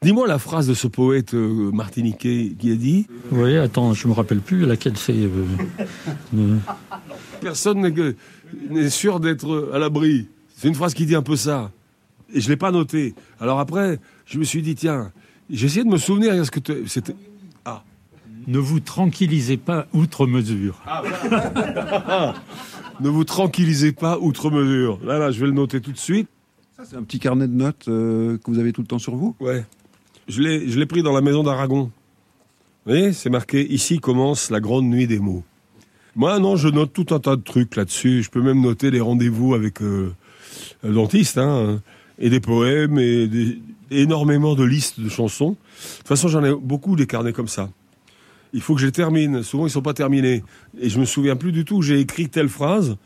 Dis-moi la phrase de ce poète euh, martiniquais qui a dit Oui, attends, je me rappelle plus laquelle c'est. euh, euh, Personne n'est sûr d'être à l'abri. C'est une phrase qui dit un peu ça. Et je l'ai pas noté. Alors après, je me suis dit, tiens, j'ai essayé de me souvenir. Est-ce que c'était ne vous tranquillisez pas outre mesure. Ne vous tranquillisez pas outre mesure. Là, là, je vais le noter tout de suite. Ça, c'est un petit carnet de notes euh, que vous avez tout le temps sur vous? Ouais. Je l'ai, pris dans la maison d'Aragon. Vous voyez, c'est marqué ici commence la grande nuit des mots. Moi, non, je note tout un tas de trucs là-dessus. Je peux même noter les rendez-vous avec euh, le dentiste, hein, et des poèmes, et énormément de listes de chansons. De toute façon, j'en ai beaucoup des carnets comme ça. Il faut que je les termine. Souvent, ils sont pas terminés. Et je me souviens plus du tout j'ai écrit telle phrase.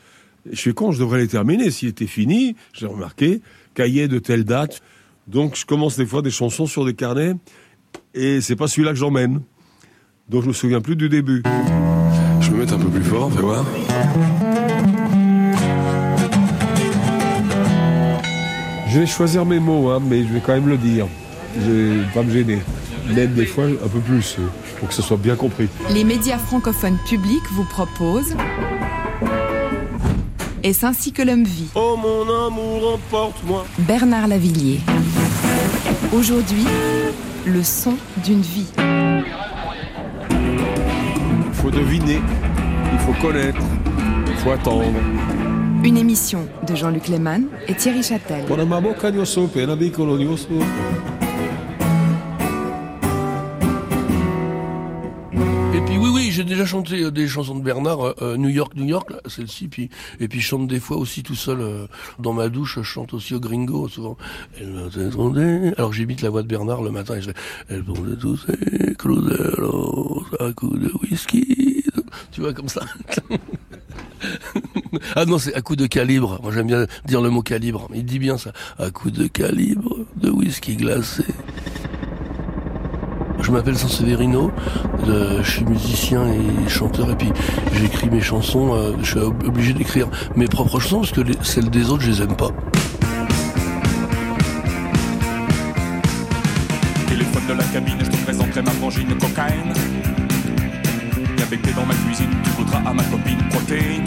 Je suis con, je devrais les terminer? S'il était fini, j'ai remarqué, cahier de telle date. Donc, je commence des fois des chansons sur des carnets. Et c'est pas celui-là que j'emmène. Donc, je me souviens plus du début. Je vais me mettre un peu plus fort, fais voir. Je vais choisir mes mots, hein, mais je vais quand même le dire. Je vais pas me gêner. Même des fois un peu plus, euh, pour que ce soit bien compris. Les médias francophones publics vous proposent Est-ce ainsi que l'homme vit Oh mon amour, emporte-moi. Bernard Lavillier. Aujourd'hui, le son d'une vie. Il faut deviner, il faut connaître, il faut attendre. Une émission de Jean-Luc Lehmann et Thierry Châtel. Déjà chanté euh, des chansons de Bernard, euh, euh, New York, New York, celle-ci, puis et puis je chante des fois aussi tout seul dans ma douche. Je chante aussi au Gringo souvent. Alors j'imite la voix de Bernard le matin et je fais Elle pondait tous ses cruderos à coups de whisky. Tu vois comme ça. ah non, c'est à coup de calibre. Moi j'aime bien dire le mot calibre. Il dit bien ça. À coup de calibre de whisky glacé. Je m'appelle Sanseverino, je suis musicien et chanteur et puis j'écris mes chansons, euh, je suis ob- obligé d'écrire mes propres chansons parce que les- celles des autres je les aime pas. Téléphone de la cabine, je te présenterai ma frangine cocaïne. Viens becter dans ma cuisine, tu goûteras à ma copine protéine.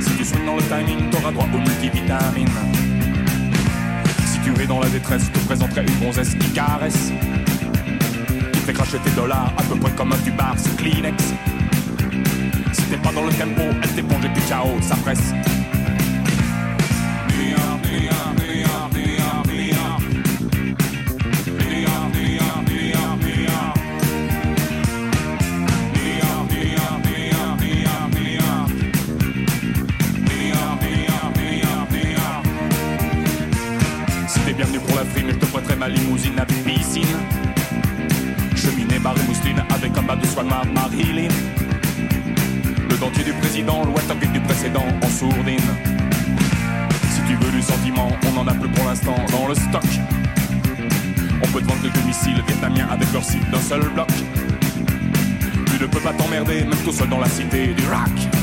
Si tu swings dans le timing, t'auras droit aux multivitamines. Si tu es dans la détresse, je te présenterai une gonzesse qui caresse. Fait cracher tes dollars à peu près comme un tubar, c'est Kleenex. Si t'es pas dans le tempo, elle t'éponge et puis ciao, ça presse. Si t'es bienvenu pour la frime, je te prêterai ma limousine avec piscine. Cheminée, barre et mousseline avec un bas de soie noire Marilyn. Le dentier du président, l'ouest du précédent en sourdine. Si tu veux du sentiment, on en a plus pour l'instant dans le stock. On peut te vendre quelques missiles vietnamiens avec leur site d'un seul bloc. Tu ne peux pas t'emmerder, même tout seul dans la cité du rock.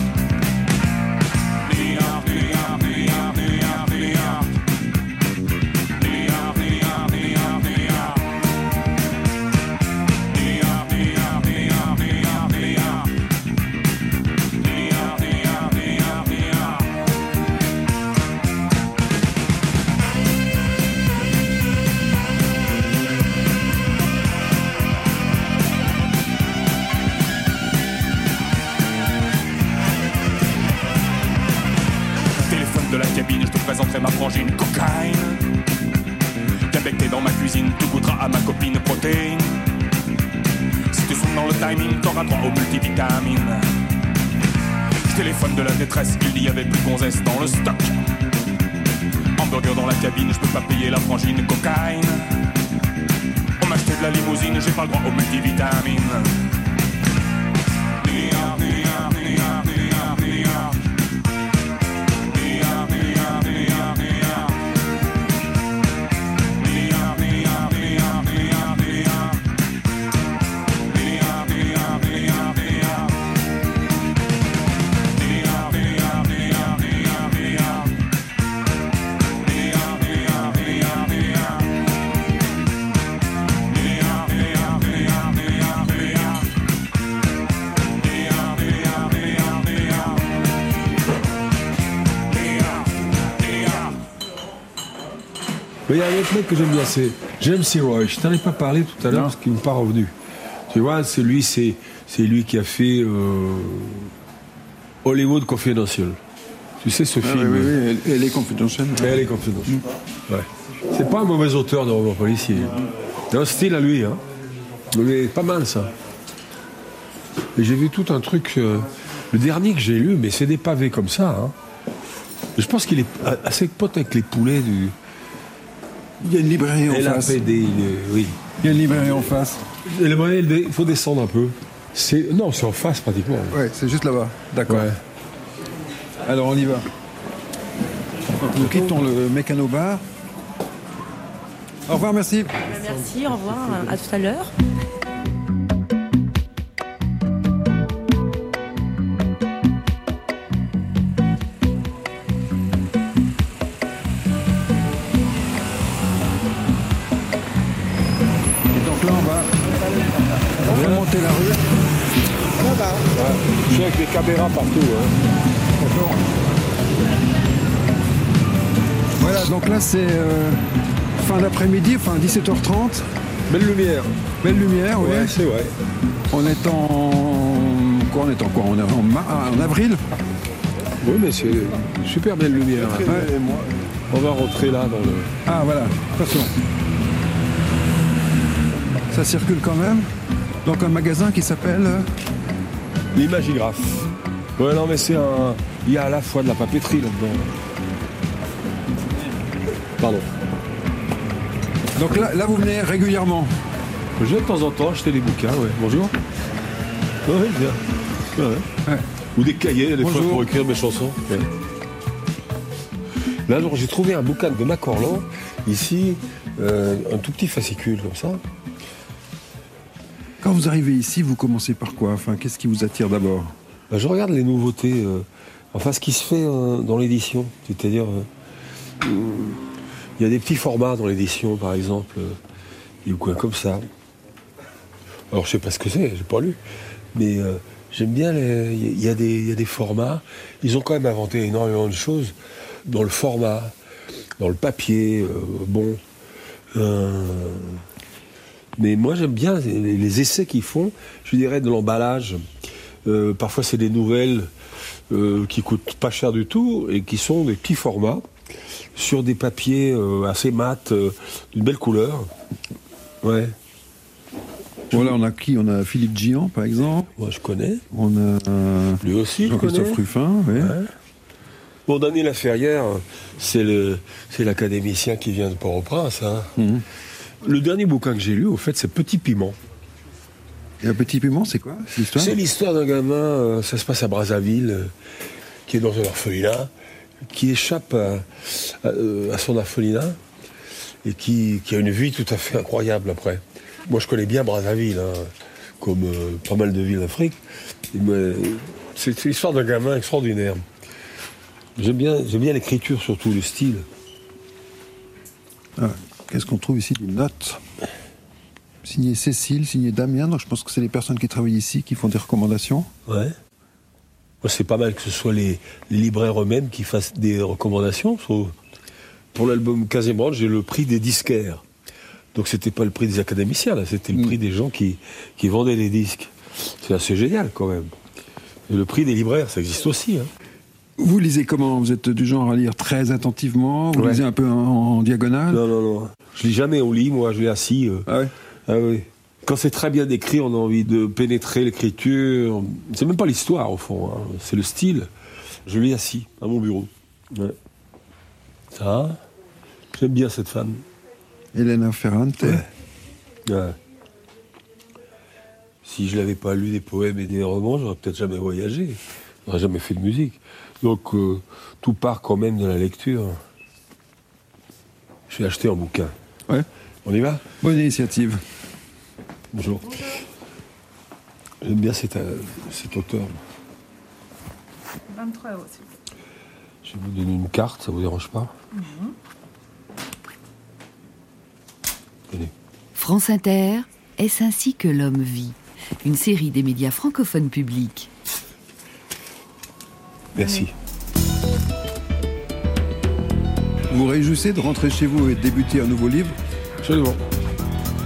Mais il y a un autre mec que j'aime bien, c'est James C. Roy. Je t'en ai pas parlé tout à l'heure parce qu'il m'est pas revenu. Tu vois, c'est lui, c'est, c'est lui qui a fait euh, Hollywood Confidential. Tu sais ce Ah, film oui, oui, oui, elle, est confidentielle. Elle est Confidential. Ouais. C'est pas un mauvais auteur de roman policier. A un style à lui, hein. Mais pas mal ça. Et j'ai vu tout un truc. euh, le dernier que j'ai lu, mais c'est des pavés comme ça. Hein. Je pense qu'il est assez pote avec les poulets du Il y a une librairie en face. LAPD. il est- oui. Il y a une librairie en face. Et le il faut descendre un peu. C'est non, c'est en face pratiquement. Ouais, c'est juste là-bas. D'accord. Ouais. Alors on y va. Nous quittons le mécano bar. Au revoir, merci. Merci, au revoir, à tout à l'heure. Avec des caméras partout. hein. Voilà, donc là c'est euh, fin d'après-midi, enfin 17h30. Belle lumière. Belle lumière, oui. Ouais, c'est vrai. On est en. Quoi, on est en quoi? On est en, ma- en avril? Oui, mais c'est une super belle lumière. Ouais. On va rentrer là dans le. Ah voilà, attention. Ça circule quand même. Donc un magasin qui s'appelle. Euh, L'imagigraphe. Ouais, non, mais c'est un. Il y a à la fois de la papeterie là-dedans. Pardon. Donc là, là vous venez régulièrement. Je viens de temps en temps acheter des bouquins, ouais. Bonjour. Ouais, ouais. Ouais. Ou des cahiers, des fois, pour écrire mes chansons. Là, j'ai trouvé un bouquin de Macorlan, ici, euh, un tout petit fascicule comme ça. Quand vous arrivez ici, vous commencez par quoi? Enfin, qu'est-ce qui vous attire d'abord? Bah, je regarde les nouveautés, euh, enfin ce qui se fait euh, dans l'édition. C'est-à-dire, euh, il y a des petits formats dans l'édition, par exemple, euh, des bouquins comme ça. Alors je sais pas ce que c'est, j'ai pas lu, mais euh, j'aime bien. Il y, a des- il y a des formats. Ils ont quand même inventé énormément de choses dans le format, dans le papier. bon. Mais moi, j'aime bien les, les essais qu'ils font, je dirais, de l'emballage. Euh, parfois, c'est des nouvelles euh, qui coûtent pas cher du tout et qui sont des petits formats sur des papiers euh, assez mat, euh, d'une belle couleur. Ouais, Voilà, on a qui? On a Philippe Gian, par exemple. moi je connais. On a Lui aussi, je Jean-Christophe. Ruffin. oui. Ouais. Bon, Daniel Laferrière, c'est l'académicien qui vient de Port-au-Prince. hein. Mhm. Le dernier bouquin que j'ai lu, au fait, c'est Petit Piment. Et un petit piment, c'est quoi cette histoire? C'est l'histoire d'un gamin, euh, ça se passe à Brazzaville, euh, qui est dans un orphelinat, qui échappe à, à, euh, à son orphelinat et qui, qui a une vie tout à fait incroyable après. Moi, je connais bien Brazzaville, hein, comme pas mal de villes d'Afrique. C'est l'histoire d'un gamin extraordinaire. J'aime bien, j'aime bien l'écriture, surtout le style. Ah, Qu'est-ce qu'on trouve ici Des notes. Signé Cécile, signé Damien. Donc je pense que c'est les personnes qui travaillent ici qui font des recommandations. Ouais. Moi, c'est pas mal que ce soit les, les libraires eux-mêmes qui fassent des recommandations. Pour l'album Casembrand, j'ai le prix des disquaires. Donc, c'était pas le prix des académiciens, là, c'était le Mm. prix des gens qui, qui vendaient les disques. C'est assez génial, quand même. Et le prix des libraires, ça existe aussi. Hein. Vous lisez comment? Vous êtes du genre à lire très attentivement? Vous Ouais. lisez un peu en, en diagonale? Non, non, non. Je lis jamais au lit, moi, je lis assis. euh. Ah ouais Ah oui. Quand c'est très bien écrit, on a envie de pénétrer l'écriture. C'est même pas l'histoire, au fond. hein. C'est le style. Je lis assis, à mon bureau. Ouais. Ça, j'aime bien cette femme. Elena Ferrante. Ouais. Si je n'avais pas lu des poèmes et des romans, j'aurais peut-être jamais voyagé. J'aurais jamais fait de musique. Donc, euh, tout part quand même de la lecture. Je vais acheter un bouquin. Ouais. On y va? Bonne initiative. Bonjour. J'aime bien cet, euh, cet auteur. 23 euros, s'il vous plaît. Je vais vous donner une carte, ça vous dérange pas? Tenez. France Inter, est-ce ainsi que l'homme vit? Une série des médias francophones publics. Merci. Vous réjouissez de rentrer chez vous et de débuter un nouveau livre Absolument.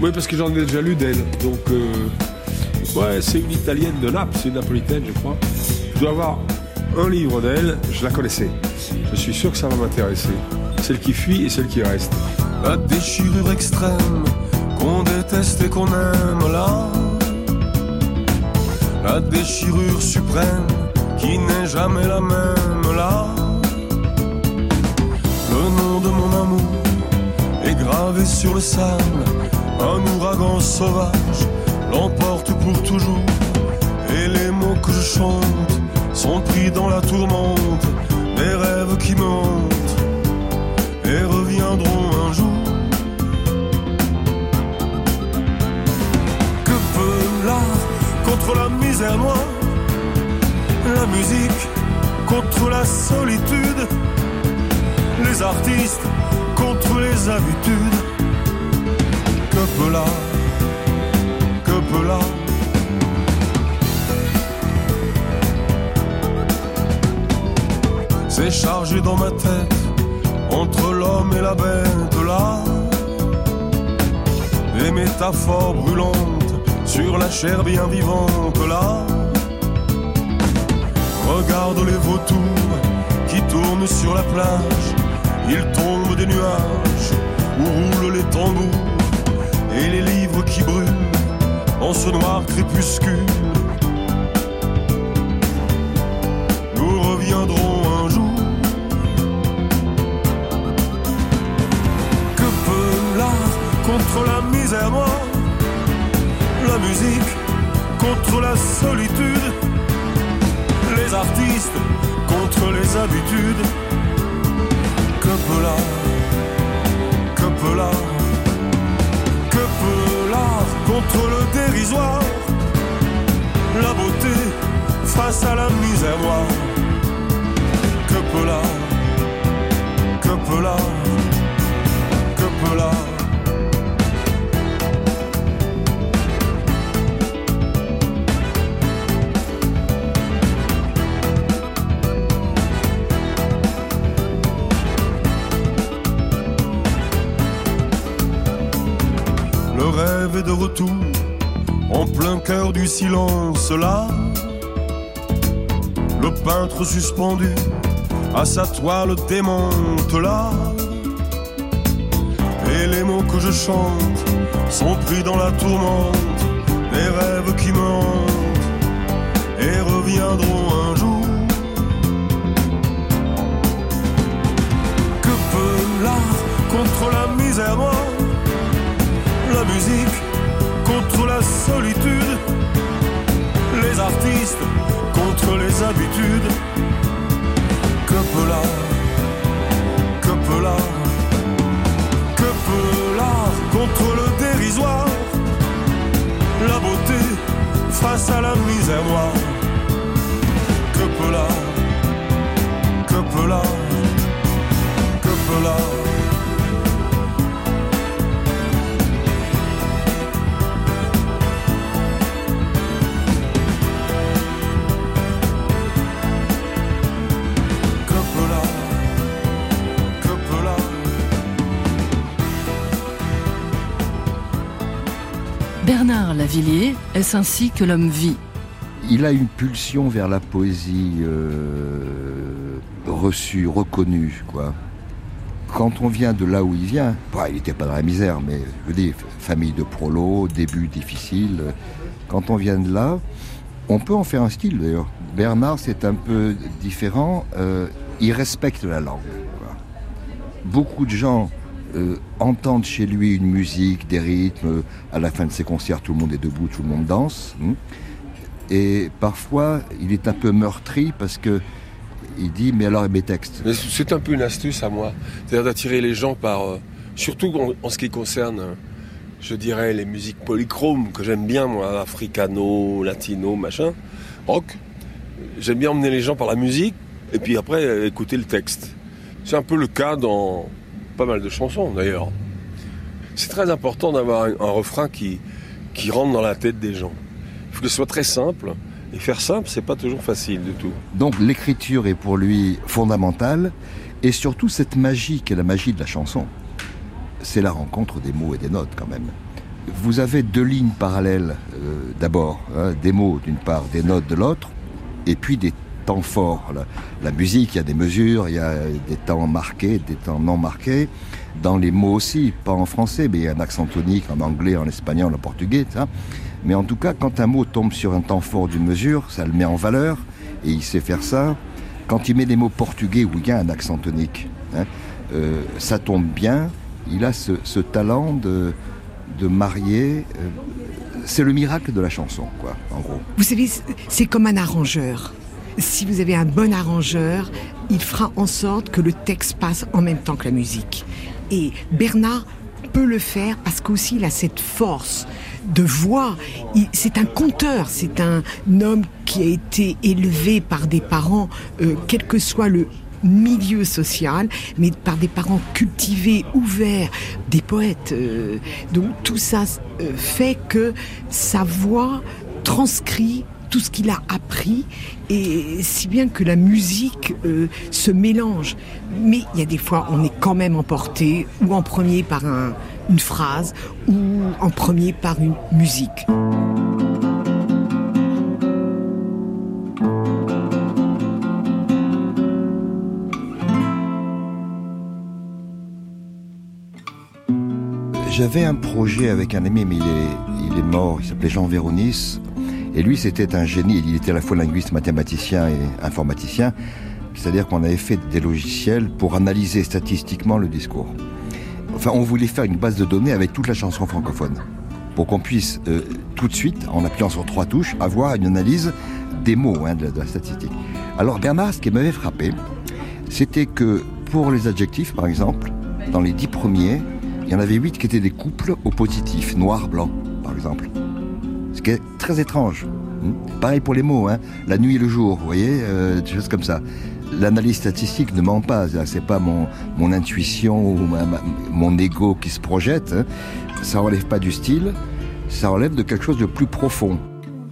Oui, parce que j'en ai déjà lu d'elle. Donc, euh, ouais, c'est une italienne de Naples, c'est une napolitaine, je crois. Je dois avoir un livre d'elle, je la connaissais. Je suis sûr que ça va m'intéresser. Celle qui fuit et celle qui reste. La déchirure extrême qu'on déteste et qu'on aime là. La déchirure suprême qui n'est jamais la même là. Le nom de mon amour est gravé sur le sable. Un ouragan sauvage l'emporte pour toujours. Et les mots que je chante sont pris dans la tourmente des rêves qui montent et reviendront un jour. Que peut l'art contre la misère noire La musique contre la solitude Les artistes contre les habitudes Que l'art Que l'art C'est chargé dans ma tête entre l'homme et la bête là. Les métaphores brûlantes sur la chair bien vivante là. Regarde les vautours qui tournent sur la plage. Il tombe des nuages où roulent les tambours et les livres qui brûlent en ce noir crépuscule. Nous reviendrons un jour. Que peut l'art contre la misère noire La musique contre la solitude Les artistes contre les habitudes Que peut l'art contre le dérisoire. La beauté face à la misère. Noire Que peut l'art de retour en plein cœur du silence là. Le peintre suspendu à sa toile démente là. Et les mots que je chante sont pris dans la tourmente des rêves qui me et reviendront un jour. Que peut l'art contre la misère la musique solitude, les artistes contre les habitudes. Que peut l'art Que peut l'art Que peut l'art est-ce ainsi que l'homme vit Il a une pulsion vers la poésie euh, reçue, reconnue, quoi. Quand on vient de là où il vient, bah, il n'était pas dans la misère, mais je veux dire, famille de prolo, début difficile. Quand on vient de là, on peut en faire un style d'ailleurs. Bernard, c'est un peu différent. euh, il respecte la langue. Beaucoup de gens euh, entendent chez lui une musique, des rythmes. À la fin de ses concerts, tout le monde est debout, tout le monde danse. hein. Et parfois, il est un peu meurtri parce que il dit mais alors mes textes C'est un peu une astuce à moi. C'est-à-dire d'attirer les gens par. euh, surtout en, en ce qui concerne, euh, je dirais, les musiques polychromes que j'aime bien, moi, africano, latino, machin, rock. J'aime bien emmener les gens par la musique et puis après euh, écouter le texte. C'est un peu le cas dans pas mal de chansons d'ailleurs. C'est très important d'avoir un, refrain qui, qui rentre dans la tête des gens. Il faut que ce soit très simple. Et faire simple, c'est pas toujours facile du tout. Donc l'écriture est pour lui fondamentale Et surtout cette magie qui est la magie de la chanson. C'est la rencontre des mots et des notes quand même. Vous avez deux lignes parallèles euh, d'abord, hein, des mots d'une part, des notes de l'autre, et puis des temps forts. La, musique, il y a des mesures, il y a des temps marqués, des temps non marqués. Dans les mots aussi, pas en français, mais il y a un accent tonique en anglais, en espagnol, en portugais, ça. Mais en tout cas, quand un mot tombe sur un temps fort d'une mesure, ça le met en valeur, et il sait faire ça. Quand il met des mots portugais où il y a un accent tonique, hein, euh, ça tombe bien. Il a ce, ce talent de, de marier. Euh, c'est le miracle de la chanson, quoi, en gros. Vous savez, c'est comme un arrangeur. Si vous avez un bon arrangeur, il fera en sorte que le texte passe en même temps que la musique. Et Bernard peut le faire parce qu'aussi il a cette force de voix. C'est un conteur, c'est un homme qui a été élevé par des parents, euh, quel que soit le milieu social, mais par des parents cultivés, ouverts, des poètes. Euh, donc tout ça euh, fait que sa voix transcrit tout ce qu'il a appris, et si bien que la musique euh, se mélange. Mais il y a des fois, on est quand même emporté, ou en premier par un, une phrase, ou en premier par une musique. J'avais un projet avec un ami, mais il est mort, il s'appelait Jean Véronis. Et lui, c'était un génie, il était à la fois linguiste, mathématicien et informaticien. C'est-à-dire qu'on avait fait des logiciels pour analyser statistiquement le discours. Enfin, on voulait faire une base de données avec toute la chanson francophone. Pour qu'on puisse euh, tout de suite, en appuyant sur trois touches, avoir une analyse des mots hein, de, la, de la statistique. Alors Bernard, ce qui m'avait frappé, c'était que pour les adjectifs, par exemple, dans les dix premiers, il y en avait huit qui étaient des couples au positif, noir-blanc, par exemple. Ce qui est très étrange. Pareil pour les mots, hein. la nuit et le jour, vous voyez, euh, des choses comme ça. L'analyse statistique ne ment pas, c'est pas mon, mon intuition ou mon ego qui se projette. Hein. Ça relève pas du style, ça relève de quelque chose de plus profond.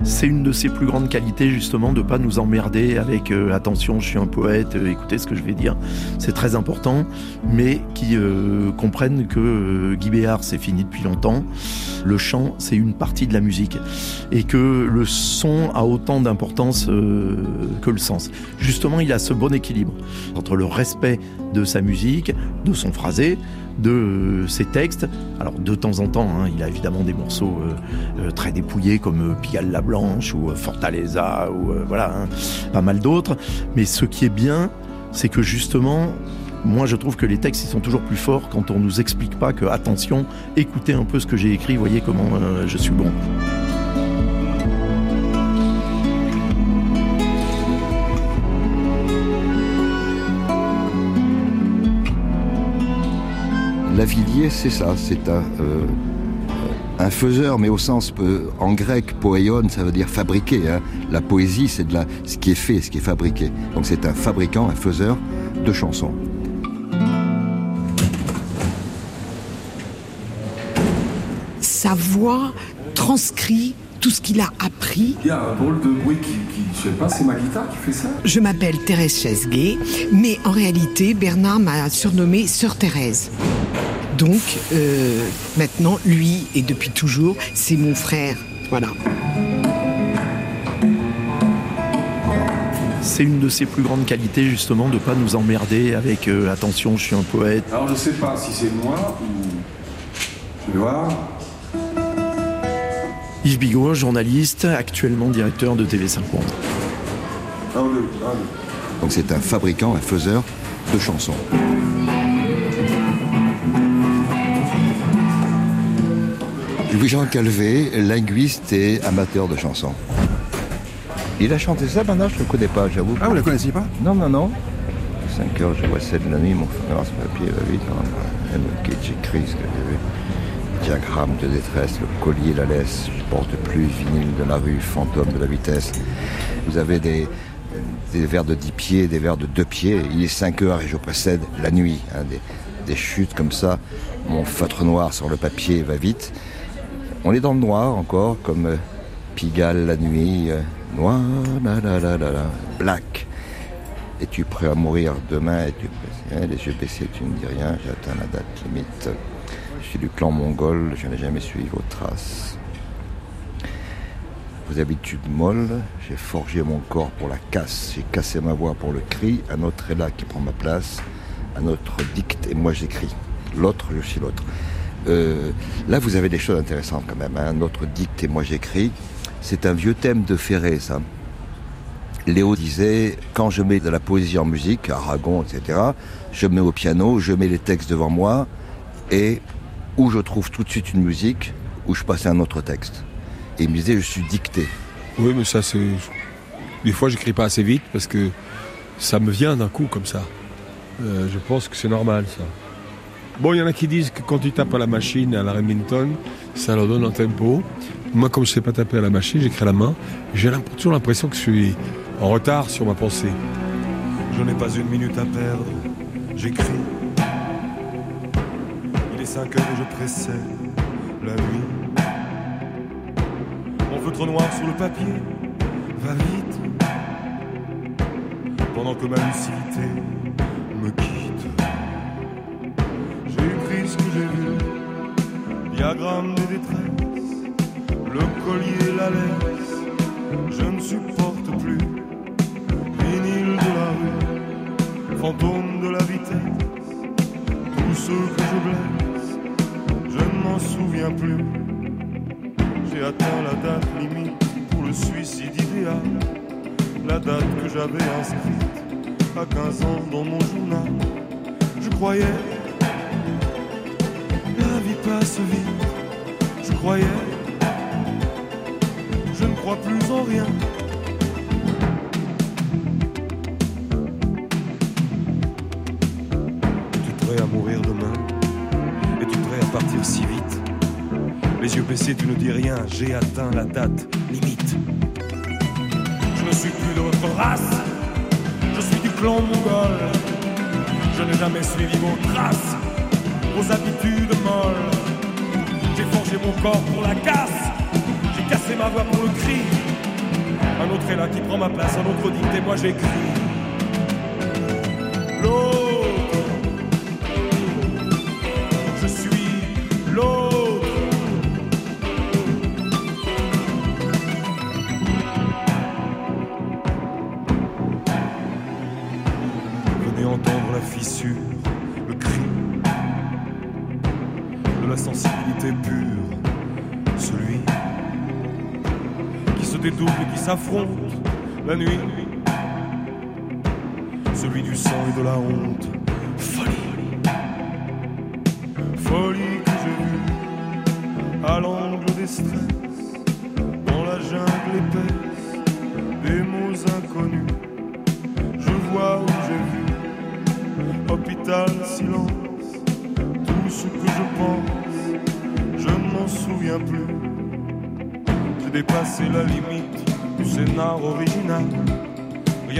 C'est une de ses plus grandes qualités justement de pas nous emmerder avec euh, attention, je suis un poète, euh, écoutez ce que je vais dire, c'est très important, mais qui euh, comprennent que euh, Guy Béard c'est fini depuis longtemps, le chant c'est une partie de la musique. Et que le son a autant d'importance euh, que le sens. Justement, il a ce bon équilibre entre le respect de sa musique, de son phrasé, de euh, ses textes. Alors de temps en temps, hein, il a évidemment des morceaux euh, euh, très dépouillés comme Pigalle la Blanche ou Fortaleza ou voilà, hein, pas mal d'autres. Mais ce qui est bien, c'est que justement, moi je trouve que les textes ils sont toujours plus forts quand on nous explique pas que attention, écoutez un peu ce que j'ai écrit, voyez comment je suis bon. Lavillier, c'est ça, c'est un, euh, faiseur, mais au sens euh, en grec, poéon, ça veut dire fabriquer. Hein. La poésie, c'est de la, ce qui est fait, ce qui est fabriqué. Donc c'est un fabricant, un faiseur de chansons. Sa voix transcrit tout ce qu'il a appris. Il y a un drôle de bruit qui, qui je sais pas, c'est ma guitare qui fait ça Je m'appelle Thérèse Chesguet, mais en réalité, Bernard m'a surnommée Sœur Thérèse. Donc, euh, maintenant, lui, et depuis toujours, c'est mon frère. Voilà. C'est une de ses plus grandes qualités justement de pas nous emmerder avec euh, attention, je suis un poète. Alors je sais pas si c'est moi ou. Je vais voir. Yves Bigot, journaliste, actuellement directeur de TV5 Monde. Un, deux, un, deux. Donc c'est un fabricant, un faiseur de chansons. Louis-Jean Calvé, linguiste et amateur de chansons. Il a chanté ça, maintenant je ne le connais pas, j'avoue. Ah, vous la connaissiez pas? Non, non, non. 5 heures, je vois 7 de la nuit, mon frère, ce papier va vite. Même j'écris ce que j'ai vu. Diagramme de détresse, le collier, la laisse, je porte plus, vinyle de la rue, fantôme de la vitesse. Vous avez des, des verres de 10 pieds, des verres de 2 pieds. Il est 5 heures et je précède la nuit. hein, des, chutes comme ça. Mon feutre noir sur le papier va vite. On est dans le noir encore, comme euh, Pigalle la nuit, euh, noir, la la la la la, black. Es-tu prêt à mourir demain? Es-tu prêt? Les yeux baissés, tu ne dis rien, j'ai atteint la date limite. Je suis du clan mongol, je n'ai jamais suivi vos traces. Vos habitudes molles, j'ai forgé mon corps pour la casse, j'ai cassé ma voix pour le cri, un autre est là qui prend ma place, un autre dicte et moi j'écris. L'autre, je suis l'autre. Euh, là, vous avez des choses intéressantes quand même. hein. Un autre dicte et moi j'écris. C'est un vieux thème de Ferré, ça. Léo disait, quand je mets de la poésie en musique, Aragon, etc., je mets au piano, je mets les textes devant moi, et où je trouve tout de suite une musique, où je passe à un autre texte. Et il me disait, je suis dicté. Oui, mais ça, c'est. Des fois, j'écris pas assez vite parce que ça me vient d'un coup comme ça. Euh, je pense que c'est normal, ça. Bon, il y en a qui disent que quand tu tapes à la machine, à la Remington, ça leur donne un tempo. Moi, comme je sais pas taper à la machine, j'écris à la main. J'ai toujours l'impression que je suis en retard sur ma pensée. Je n'ai pas une minute à perdre, j'écris. 5 heures je précède la nuit. Mon feutre noir sur le papier va vite. Pendant que ma lucidité me quitte. J'ai écrit ce que j'ai vu. Diagramme des détresses. Le collier, la laisse. Je ne supporte plus. Vinyle de la rue. Fantôme de la vitesse. Tous ceux que je blesse. Je m'en souviens plus. J'ai atteint la date limite pour le suicide idéal. La date que j'avais inscrite à 15 ans dans mon journal. Je croyais, la vie passe vite. Je croyais, je ne crois plus en rien. Es-tu prêt à mourir demain? Partir si vite Les yeux baissés, tu ne dis rien, j'ai atteint la date limite. Je ne suis plus de votre race, je suis du clan mongol. Je n'ai jamais suivi vos traces, vos habitudes molles. J'ai forgé mon corps pour la casse, j'ai cassé ma voix pour le cri. Un autre est là qui prend ma place, un autre dicte et moi j'écris. Dédouble et qui s'affronte la nuit,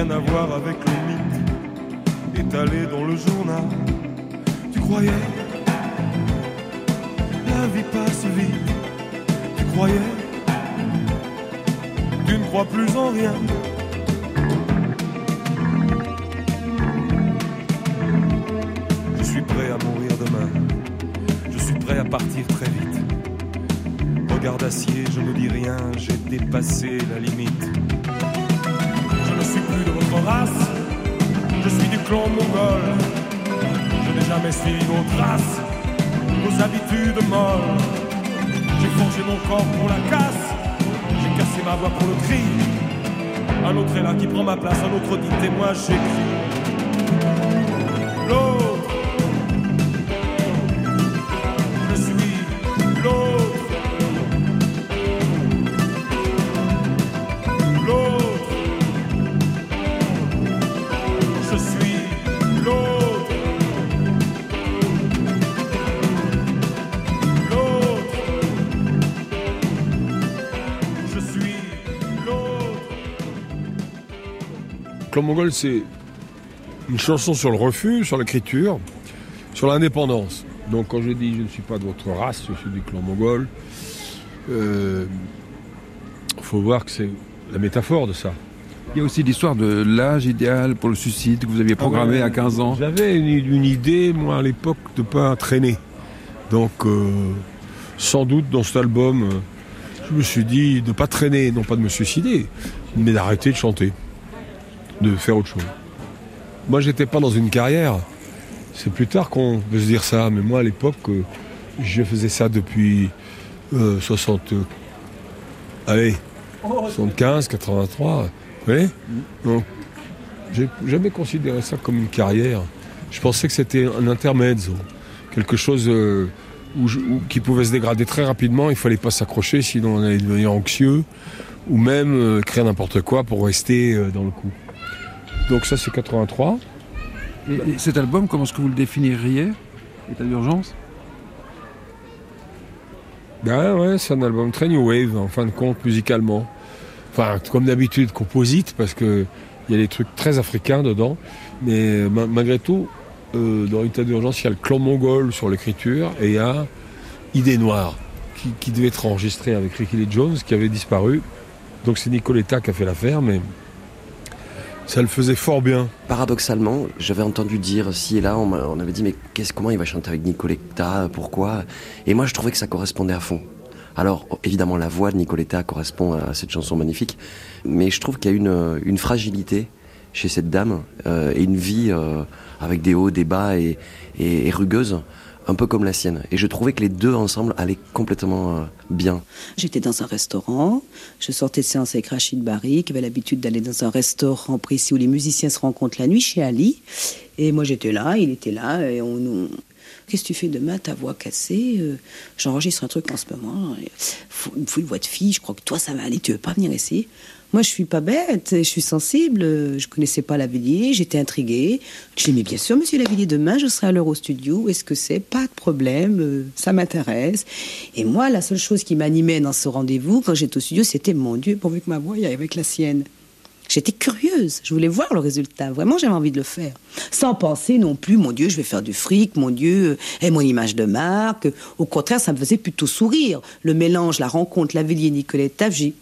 rien à voir avec le mythe étalé dans le journal. Tu croyais, la vie passe vite, tu croyais, tu ne crois plus en rien. Je suis prêt à mourir demain. Je suis prêt à partir très vite. Regard d'acier, je ne dis rien, j'ai dépassé la limite. Je ne suis plus de votre race, je suis du clan mongol. Je n'ai jamais suivi vos traces, vos habitudes molles. J'ai forgé mon corps pour la casse, j'ai cassé ma voix pour le cri. Un autre est là qui prend ma place, un autre dit et moi j'écris. L'autre, Clan Mongol, c'est une chanson sur le refus, sur l'écriture, sur l'indépendance. Donc quand je dis je ne suis pas de votre race, je suis du clan mongol, il faut voir que c'est la métaphore de ça. Il y a aussi l'histoire de l'âge idéal pour le suicide que vous aviez programmé Ah ouais, à 15 ans. J'avais une, une idée, moi, à l'époque, de pas traîner. Donc, euh, sans doute, dans cet album, euh, je me suis dit de ne pas traîner, non pas de me suicider, mais d'arrêter de chanter, de faire autre chose. Moi, j'étais pas dans une carrière. C'est plus tard qu'on veut se dire ça, mais moi, à l'époque, euh, je faisais ça depuis euh, 60. euh, allez, 75, 83. Vous voyez? Donc, j'ai jamais considéré ça comme une carrière. Je pensais que c'était un intermezzo, quelque chose euh, qui pouvait se dégrader très rapidement. Il fallait pas s'accrocher, sinon on allait devenir anxieux, ou même euh, écrire n'importe quoi pour rester euh, dans le coup. Donc ça, c'est 83. Et, et cet album, comment est-ce que vous le définiriez État d'urgence? Ben ouais, c'est un album très new wave, en fin de compte, musicalement. Enfin, comme d'habitude, composite, parce que il y a des trucs très africains dedans. Mais ma- malgré tout, euh, dans l'état d'urgence, il y a le clan mongol sur l'écriture et il y a Idée Noire, qui, qui devait être enregistré avec Ricky Lee Jones, qui avait disparu. Donc c'est Nicoletta qui a fait l'affaire, mais ça le faisait fort bien. Paradoxalement, j'avais entendu dire ci et là, on, avait dit mais qu'est-ce, comment il va chanter avec Nicoletta, pourquoi? Et moi je trouvais que ça correspondait à fond. Alors évidemment la voix de Nicoletta correspond à cette chanson magnifique, mais je trouve qu'il y a une, une fragilité chez cette dame euh, et une vie euh, avec des hauts, des bas et, et, et rugueuse, un peu comme la sienne. Et je trouvais que les deux ensemble allaient complètement euh, bien. J'étais dans un restaurant, je sortais de séance avec Rachid Barry, qui avait l'habitude d'aller dans un restaurant précis où les musiciens se rencontrent la nuit chez Ali. Et moi j'étais là, il était là, et on nous. Qu'est-ce que tu fais demain, ta voix cassée Euh, J'enregistre un truc en ce moment. Faut, faut une voix de fille, je crois que toi ça va aller, tu veux pas venir ici? Moi je suis pas bête, je suis sensible, je connaissais pas Lavillier, j'étais intriguée. Dis mais bien sûr monsieur Lavillier, demain je serai à l'heure au studio, est-ce que c'est Pas de problème, euh, ça m'intéresse. Et moi la seule chose qui m'animait dans ce rendez-vous quand j'étais au studio, c'était mon Dieu, pourvu que ma voix y aille avec la sienne. J'étais curieuse, je voulais voir le résultat. Vraiment, j'avais envie de le faire. Sans penser non plus, mon Dieu, je vais faire du fric, mon Dieu, et mon image de marque. Au contraire, ça me faisait plutôt sourire. Le mélange, la rencontre, Lavillier, Nicoletta, j'ai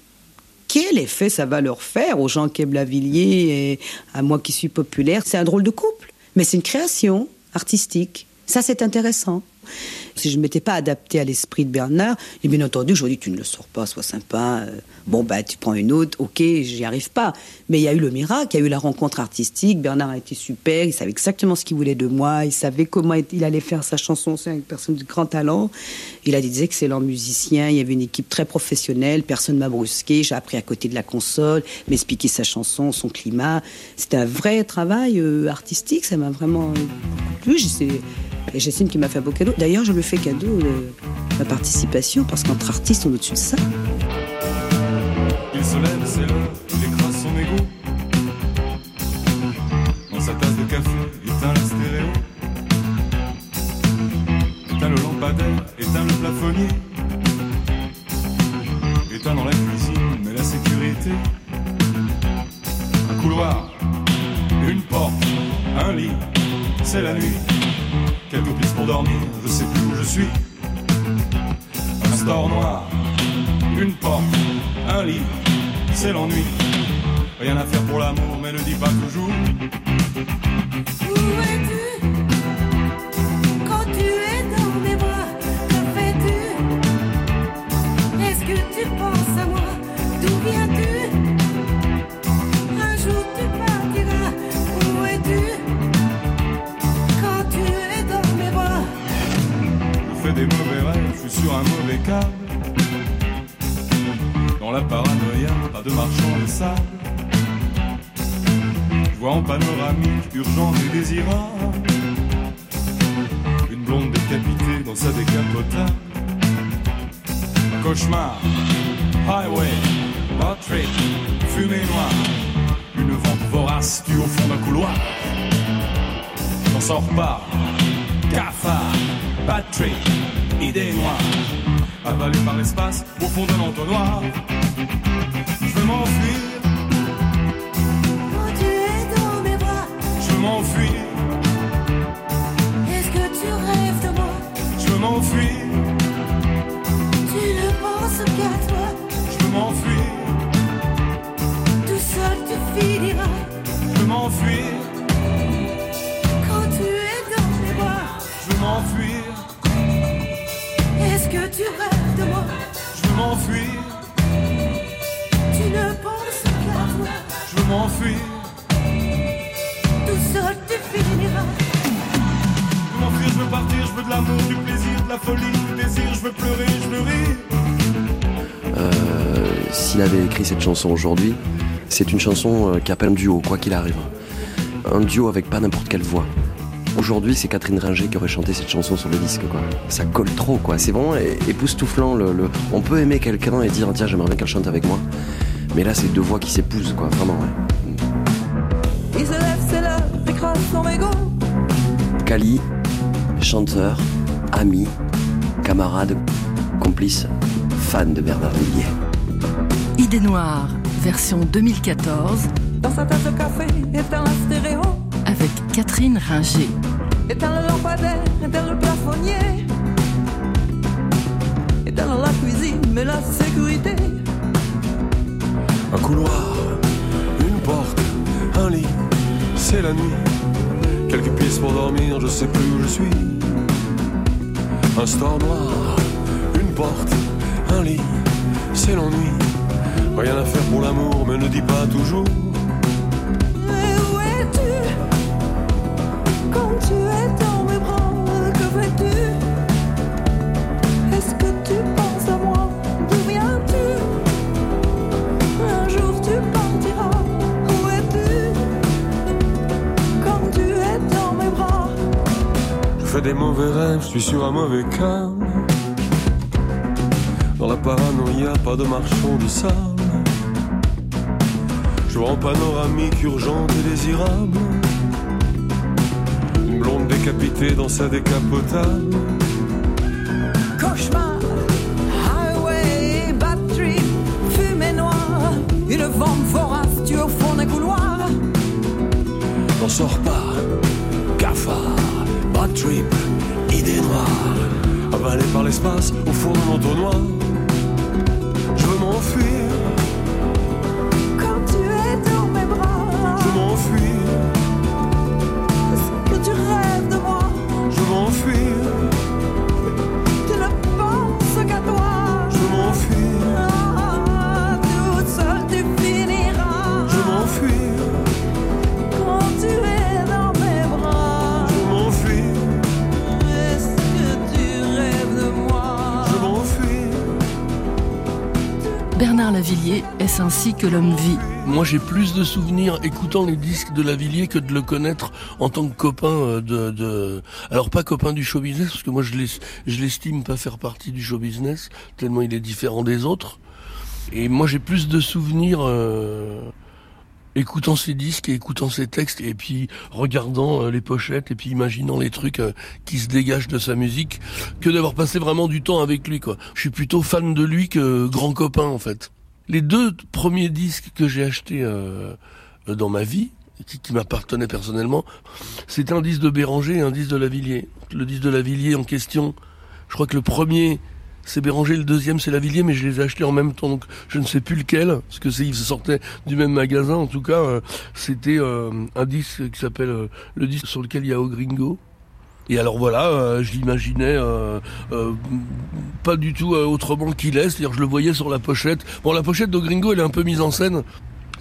quel effet ça va leur faire aux gens qui aiment Lavillier et à moi qui suis populaire? C'est un drôle de couple, mais c'est une création artistique. Ça, c'est intéressant. Si je ne m'étais pas adapté à l'esprit de Bernard, et bien entendu, je lui ai dit, tu ne le sors pas, sois sympa. Euh, Bon, bah, tu prends une autre, ok, j'y arrive pas. Mais il y a eu le miracle, il y a eu la rencontre artistique. Bernard a été super, il savait exactement ce qu'il voulait de moi, il savait comment il allait faire sa chanson, c'est une personne de grand talent. Il a des excellents musiciens, il y avait une équipe très professionnelle, personne ne m'a brusqué, j'ai appris à côté de la console, m'expliquer sa chanson, son climat. C'était un vrai travail euh, artistique, ça m'a vraiment beaucoup plu. Et j'estime qu'il m'a fait un beau cadeau. D'ailleurs, je lui fais cadeau de ma participation, parce qu'entre artistes, on est au-dessus de ça. Il se lève, c'est l'heure, il écrase son égo. Dans sa tasse de café, éteint la stéréo. Éteint le lampadaire, éteint le plafonnier. Éteint dans la cuisine, mais la sécurité. Un couloir, une porte, un lit, c'est la nuit. Pour dormir, je sais plus où je suis. Un store noir, une porte, un lit, c'est l'ennui. Rien à faire pour l'amour, mais ne dis pas toujours. Où es-tu? Dans la paranoïa, pas de marchand de sable. Je vois en panoramique, urgente et désirable. Une blonde décapitée dans sa décapotable. Cauchemar, highway, trip, fumée noire. Une vente vorace tue au fond d'un couloir. On s'en repart, cafard, bad trip, idée noire. Avalé par l'espace au fond d'un entonnoir. Je veux m'enfuir, Quand tu es dans mes bras. Je veux m'enfuir, Est-ce que tu rêves de moi? Je veux m'enfuir, Tu ne penses qu'à toi. Je veux m'enfuir. Tout seul tu finira Je veux m'enfuir, seul tu finiras. je veux m'enfuir, je veux partir, je veux de l'amour, du plaisir, de la folie, du désir, je veux pleurer, je veux rire. Euh, S'il avait écrit cette chanson aujourd'hui, c'est une chanson euh, qui appelle un duo, quoi qu'il arrive. Un duo avec pas n'importe quelle voix. Aujourd'hui, c'est Catherine Ringer qui aurait chanté cette chanson sur le disque, quoi. Ça colle trop, quoi. C'est vraiment époustouflant. Le, le- On peut aimer quelqu'un et dire, tiens, j'aimerais bien qu'elle chante avec moi. Mais là, c'est deux voix qui s'épousent, quoi. Vraiment, ouais. Kali, chanteur, ami, camarade, complice, fan de Bernard Villiers. Idée noire, version 2014, Dans sa tasse de café, éteint la stéréo. avec Catherine Ringer. Éteint le lampadaire, éteint le plafonnier. Éteint la cuisine, mais la sécurité. Un couloir, une porte, un lit, c'est la nuit. Quelques pièces pour dormir, je sais plus où je suis. Un store noir, une porte, un lit, c'est l'ennui. Rien à faire pour l'amour, mais ne dis pas toujours. Et où es-tu? Quand tu es fais des mauvais rêves, je suis sur un mauvais câble. Dans la paranoïa, pas de marchand de sable. Je vois en panoramique urgente et désirable. Une blonde décapitée dans sa décapotable. Cauchemar, highway, bad trip, fumée noire, une vente vorace tue au fond des couloirs. N'en sors pas, cafard, trip, idée noire. Avalé par l'espace au fond d'un entonnoir. Je veux m'enfuir, Lavillier, est-ce ainsi que l'homme vit Moi, j'ai plus de souvenirs écoutant les disques de Lavillier que de le connaître en tant que copain euh, de, de... alors pas copain du show business parce que moi je l'es- je l'estime pas faire partie du show business tellement il est différent des autres. Et moi, j'ai plus de souvenirs euh, écoutant ses disques et écoutant ses textes et puis regardant euh, les pochettes et puis imaginant les trucs euh, qui se dégagent de sa musique que d'avoir passé vraiment du temps avec lui quoi. Je suis plutôt fan de lui que grand copain en fait. Les deux premiers disques que j'ai achetés euh, dans ma vie qui, qui m'appartenaient personnellement, c'était un disque de Béranger et un disque de Lavillier. Le disque de Lavillier en question, je crois que le premier c'est Béranger, le deuxième c'est Lavillier, mais je les ai achetés en même temps, donc je ne sais plus lequel, parce que ils sortaient du même magasin. En tout cas, euh, c'était euh, un disque qui s'appelle le disque sur lequel il y a Au Gringo. Et alors voilà, euh, je l'imaginais euh, euh, pas du tout euh, autrement qu'il est, c'est-à-dire je le voyais sur la pochette. Bon, la pochette de Gringo, elle est un peu mise en scène.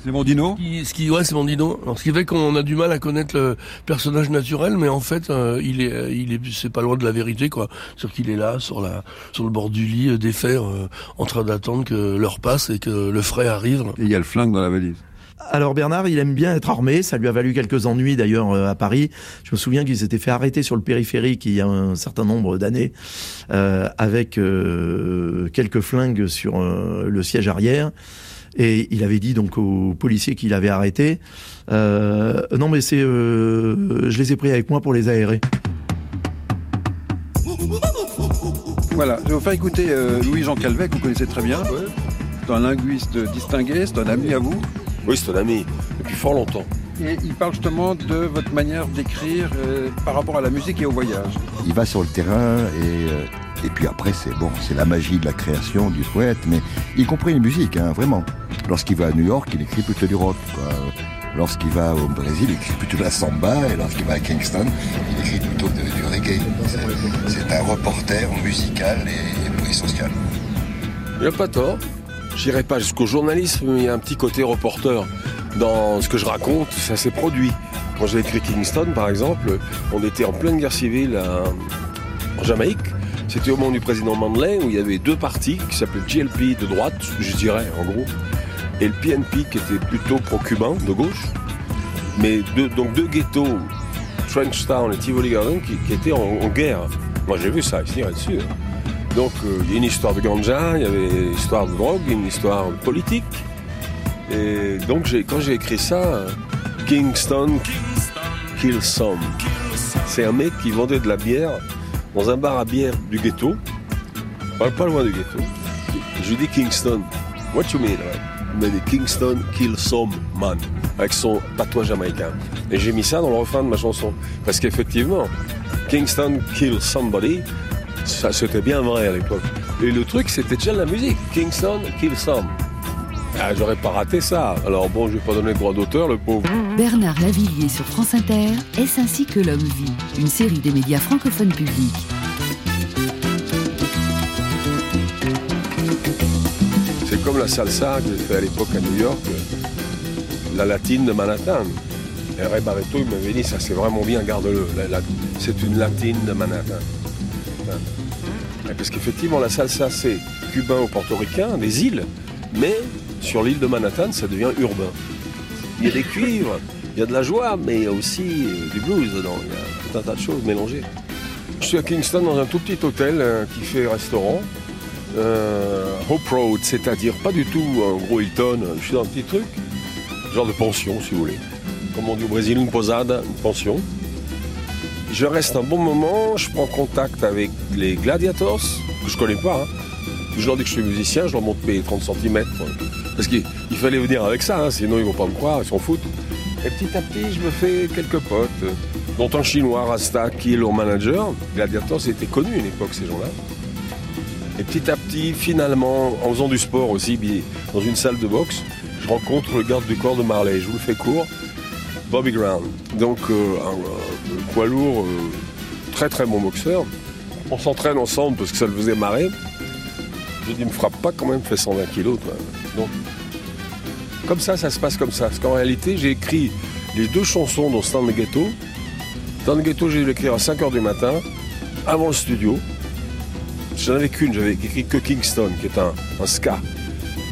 C'est Mondino Qui- ce qui, ouais, c'est Mondino. Alors, ce qui fait qu'on a du mal à connaître le personnage naturel, mais en fait, euh, il est, il est, c'est pas loin de la vérité, quoi. C'est qu'il est là, sur la, sur le bord du lit, euh, défait, euh, en train d'attendre que l'heure passe et que le frais arrive. Et il y a le flingue dans la valise. Alors Bernard, il aime bien être armé, ça lui a valu quelques ennuis d'ailleurs euh, à Paris. Je me souviens qu'il s'était fait arrêter sur le périphérique il y a un certain nombre d'années euh, avec euh, quelques flingues sur euh, le siège arrière. Et il avait dit donc aux policiers qu'il avait arrêté, euh, non mais c'est, euh, je les ai pris avec moi pour les aérer. Voilà, je vais vous faire écouter euh, Louis-Jean Calvet, que vous connaissez très bien. C'est un linguiste distingué, c'est un ami à vous. Oui, c'est un ami, depuis fort longtemps. Et il parle justement de votre manière d'écrire euh, par rapport à la musique et au voyage. Il va sur le terrain et, euh, et puis après c'est bon, c'est la magie de la création, du poète, mais y compris les musiques, hein, vraiment. Lorsqu'il va à New York, il écrit plutôt du rock. quoi. Lorsqu'il va au Brésil, il écrit plutôt de la samba. Et lorsqu'il va à Kingston, il écrit plutôt de- du reggae. C'est- C'est un reporter musical et, et social. Il n'a pas tort. J'irai pas jusqu'au journalisme, mais il y a un petit côté reporter. Dans ce que je raconte, ça s'est produit. Quand j'ai écrit Kingston, par exemple, on était en pleine guerre civile à- en Jamaïque. C'était au moment du président Mandela où il y avait deux partis qui s'appelaient GLP de droite, je dirais en gros, et le PNP qui était plutôt pro-cubain de gauche. Mais donc deux ghettos, Trenchtown et Tivoli Garden, qui, étaient en, guerre. Moi j'ai vu ça ici là-dessus. Donc euh, il y a une histoire de ganja, il y avait une histoire de drogue, une histoire politique. Et donc quand j'ai écrit ça, Kingston Kill Some. C'est un mec qui vendait de la bière dans un bar à bière du ghetto, pas, loin du ghetto. Je lui dis Kingston, what you mean? Il m'a dit Kingston Man, avec son patois jamaïcain. Et j'ai mis ça dans le refrain de ma chanson. Parce qu'effectivement, Kingston Kill Somebody, ça c'était bien vrai à l'époque. Et le truc, c'était déjà de la musique. Kingston Kill Some. Ah, j'aurais pas raté ça. Alors bon, je vais pas donner le droit d'auteur, le pauvre. Bernard Lavillier sur France Inter, Est-ce ainsi que l'homme vit? Une série des médias francophones publics. C'est comme la salsa que j'ai fait à l'époque à New York, la latine de Manhattan. Et Ray Barreto, il m'avait dit, ça c'est vraiment bien, garde-le. La- la- C'est une latine de Manhattan. Parce qu'effectivement, la salsa, c'est cubain ou portoricain, des îles, mais sur l'île de Manhattan, ça devient urbain. Il y a des cuivres, il y a de la joie, mais il y a aussi euh, du blues dedans. Il y a tout un tas de choses mélangées. Je suis à Kingston dans un tout petit hôtel euh, qui fait restaurant. Euh, Hope Road, c'est-à-dire pas du tout un gros Hilton, je suis dans un petit truc, genre de pension si vous voulez. Comme on dit au Brésil, une posada, une pension. Je reste un bon moment, je prends contact avec les Gladiators, que je connais pas. hein. Je leur dis que je suis musicien, je leur montre mes 30 cm. Parce qu'il il fallait venir avec ça, hein, sinon ils vont pas me croire, ils s'en foutent. Et petit à petit, je me fais quelques potes, dont un chinois, Rasta, qui est leur manager. Gladiators, c'était connu à l'époque, ces gens-là. Et petit à petit, finalement, en faisant du sport aussi, dans une salle de boxe, je rencontre le garde du corps de Marley. Je vous le fais court. Bobby Brown. Donc, euh, euh, poids lourd, euh, très très bon boxeur. On s'entraîne ensemble parce que ça le faisait marrer. Je dis, me frappe pas quand même, fais 120 kilos, toi. Donc, comme ça, ça se passe comme ça. Parce qu'en réalité, j'ai écrit les deux chansons dans Stand Ghetto. Stand Ghetto, j'ai dû l'écrire à 5 h du matin, avant le studio. J'en avais qu'une, j'avais écrit que Kingston, qui est un, ska.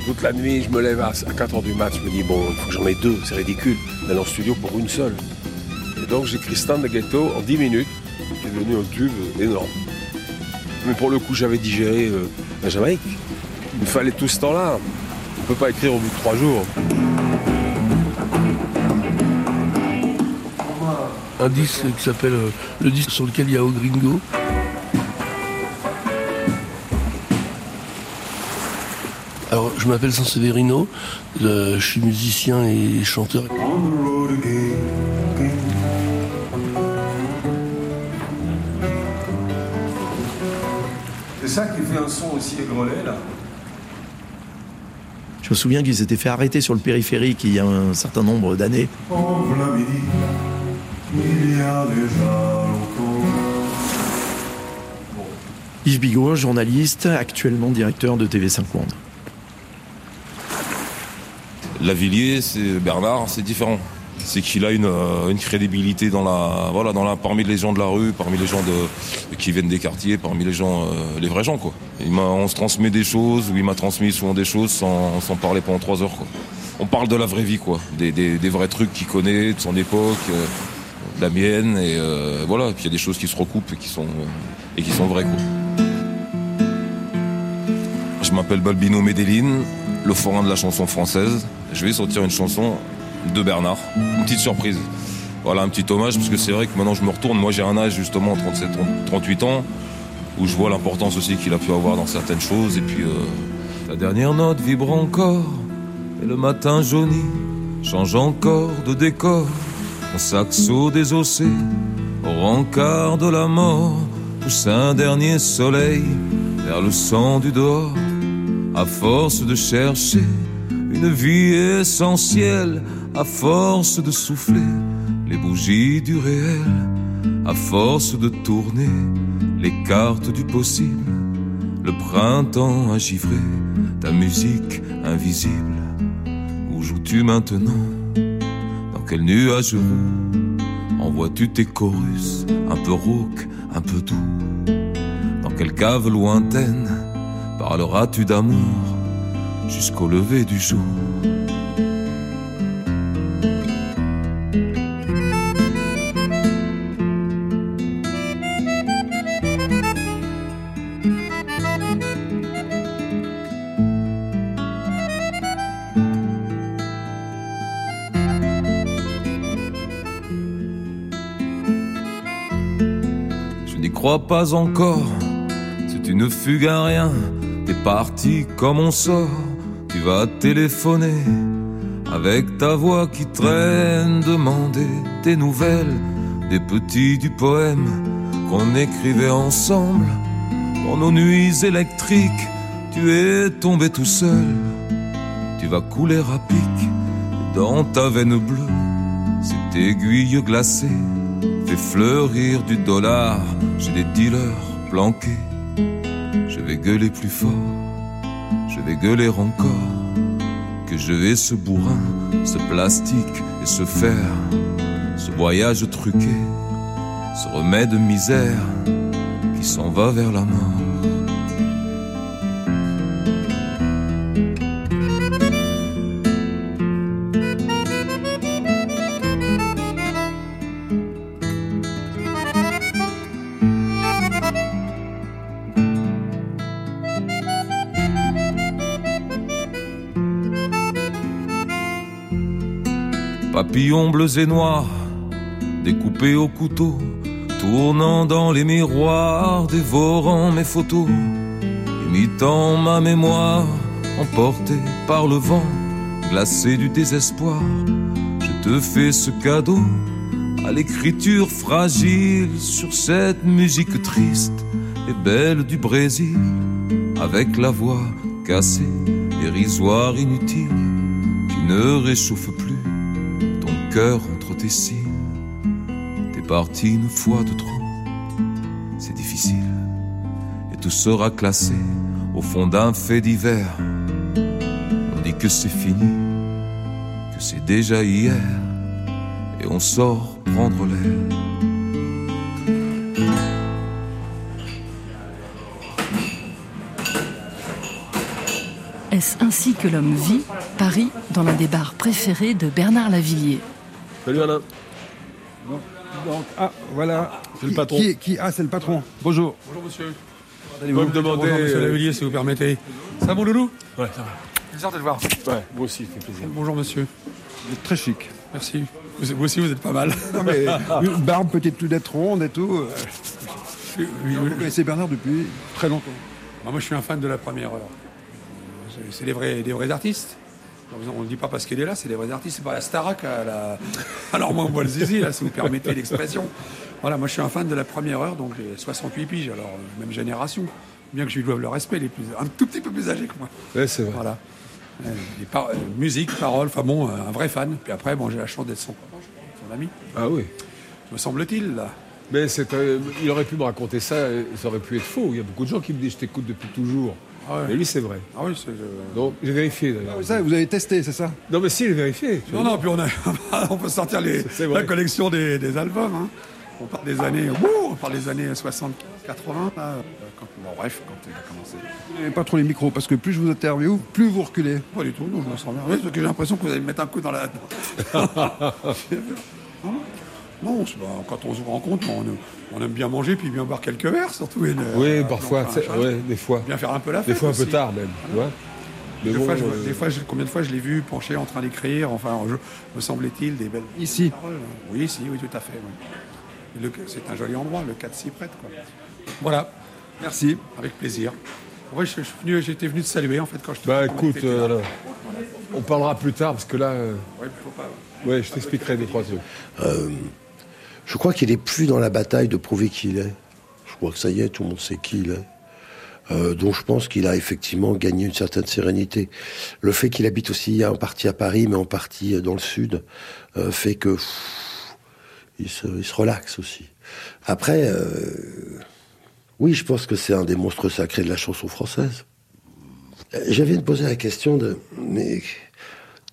Toute la nuit, je me lève à 4 h du mat, je me dis, bon, il faut que j'en ai deux, c'est ridicule d'aller en studio pour une seule. Et donc j'écris Stand the Ghetto en 10 minutes, qui est devenu un tube énorme. Mais pour le coup, j'avais digéré euh, la Jamaïque. Il me fallait tout ce temps-là. On ne peut pas écrire au bout de trois jours. Un disque qui s'appelle euh, le disque sur lequel il y a Gringo. Alors, je m'appelle Sanseverino, euh, je suis musicien et chanteur. Ça qui fait un son aussi aigrelet, là. Je me souviens qu'ils s'étaient fait arrêter sur le périphérique il y a un certain nombre d'années. Yves Bigot, journaliste, actuellement directeur de TV5 Monde. Lavillier, c'est Bernard, c'est différent. C'est qu'il a une, euh, une crédibilité dans la, voilà, dans la, parmi les gens de la rue, parmi les gens qui viennent des quartiers, parmi les gens, euh, les vrais gens, quoi. Il on se transmet des choses, ou il m'a transmis souvent des choses sans, sans parler pendant trois heures, quoi. On parle de la vraie vie, quoi. Des, des- vrais trucs qu'il connaît, de son époque, euh, de la mienne, et voilà. Puis il y a des choses qui se recoupent et qui sont, et qui sont vraies, quoi. Je m'appelle Balbino Medellin, le forain de la chanson française. Je vais sortir une chanson de Bernard. Une petite surprise. Voilà, un petit hommage, parce que c'est vrai que maintenant je me retourne. Moi j'ai un âge justement, 37, 30, 38 ans, où je vois l'importance aussi qu'il a pu avoir dans certaines choses. Et puis euh, la dernière note vibre encore, et le matin jauni change encore de décor. Mon saxo désossé, au rencard de la mort, pousse un dernier soleil vers le sang du dehors. À force de chercher une vie essentielle à force de souffler les bougies du réel, à force de tourner les cartes du possible. Le printemps a givré ta musique invisible. Où joues-tu maintenant? Dans quel nuage roux Envoies-tu tes chorus? Un peu rauques, un peu doux. Dans quelle cave lointaine parleras-tu d'amour jusqu'au lever du jour? Pas encore, c'est une fugue à rien. T'es parti comme on sort, tu vas téléphoner avec ta voix qui traîne, demander des nouvelles, des petits du poème qu'on écrivait ensemble. Dans nos nuits électriques, tu es tombé tout seul, tu vas couler à pic dans ta veine bleue. Cette aiguille glacée fait fleurir du dollar chez les dealers planqués. Je vais gueuler plus fort, je vais gueuler encore. Que je vais ce bourrin, ce plastique et ce fer, ce voyage truqué, ce remède de misère qui s'en va vers la mort. Papillons bleus et noirs, découpés au couteau, tournant dans les miroirs, dévorant mes photos, imitant ma mémoire, emporté par le vent, glacé du désespoir. Je te fais ce cadeau à l'écriture fragile sur cette musique triste et belle du Brésil, avec la voix cassée, dérisoire, inutile, qui ne réchauffe plus entre tes cils. T'es parti une fois de trop, c'est difficile, et tout sera classé au fond d'un fait divers. On dit que c'est fini, que c'est déjà hier, et on sort prendre l'air. Est-ce ainsi que l'homme vit Paris, dans l'un des bars préférés de Bernard Lavillier? Salut Alain. Donc, ah, voilà. C'est le Qui- patron. Qui, qui- ah, c'est le patron. Bonjour. Bonjour monsieur. Vous pouvez me demander. Bonjour monsieur euh, Lavillier, si vous permettez. Ça va mon loulou? Ouais, ça va. Plaisir de te voir. Ouais, moi aussi, ça fait plaisir. Bonjour monsieur. Vous êtes très chic. Merci. Vous, vous aussi, vous êtes pas mal. Non, mais une barbe peut-être tout d'être ronde et tout. euh, Oui, oui, Vous connaissez Bernard depuis très longtemps. Bah, moi, je suis un fan de la première heure. C'est- C'est des vrais, des vrais artistes. On ne le dit pas parce qu'il est là, c'est des vrais artistes. C'est pas la Starac à la. Alors, moi, on voit le zizi, là, si vous permettez l'expression. Voilà, moi, je suis un fan de la première heure, donc j'ai 68 piges, alors euh, même génération. Bien que je lui doive le respect, les plus, un tout petit peu plus âgés que moi. Ouais, c'est vrai. Voilà. Euh, par- euh, musique, paroles, enfin bon, un vrai fan. Puis après, bon, j'ai la chance d'être son, son ami, Ah oui. me semble-t-il, là. Mais c'est, euh, il aurait pu me raconter ça, et ça aurait pu être faux. Il y a beaucoup de gens qui me disent je t'écoute depuis toujours. Ah ouais. Mais lui, c'est vrai. Ah oui, c'est. Donc, j'ai vérifié d'ailleurs. Ah, ça, vous avez testé, c'est ça? Non, mais si, j'ai vérifié. Non, non, puis on, a, on peut sortir les, la collection des, des albums. hein. On parle des années, ouh, on parle des années 60, 80. là, euh, quand- bon, bref, quand il a commencé. Vous n'avez pas trop les micros, parce que plus je vous interviewe, plus vous reculez. Pas du tout, non, je me sens bien. Oui, parce que j'ai l'impression que vous allez me mettre un coup dans la. non, bah, quand on se rencontre, on, on aime bien manger puis bien boire quelques verres, surtout. et, euh, Oui, donc, parfois, enfin, ouais, des fois. Bien faire un peu la Des fête. fois un peu tard même. tu vois. Mais Des, bon, fois, je, euh, des fois, je- combien de fois je l'ai vu penché en train d'écrire, enfin, je- me semblait-il, des belles Ici. paroles. Oui, ici, oui, tout à fait. oui. C'est un joli endroit, le 4 s'y prête. Quoi. Voilà, Merci. avec plaisir. Venu, j'étais venu te saluer en fait quand je te Bah écoute, euh, alors, on parlera plus tard parce que là, euh, Ouais, faut pas- ouais, je t'expliquerai deux trois trucs. Je crois qu'il est plus dans la bataille de prouver qui il est. Je crois que ça y est, tout le monde sait qui il est. euh, dont je pense qu'il a effectivement gagné une certaine sérénité. Le fait qu'il habite aussi en partie à Paris, mais en partie dans le sud, euh, fait que il, se, il se relaxe aussi. Après, euh, oui, je pense que c'est un des monstres sacrés de la chanson française. Euh, J'avais de poser la question de, mais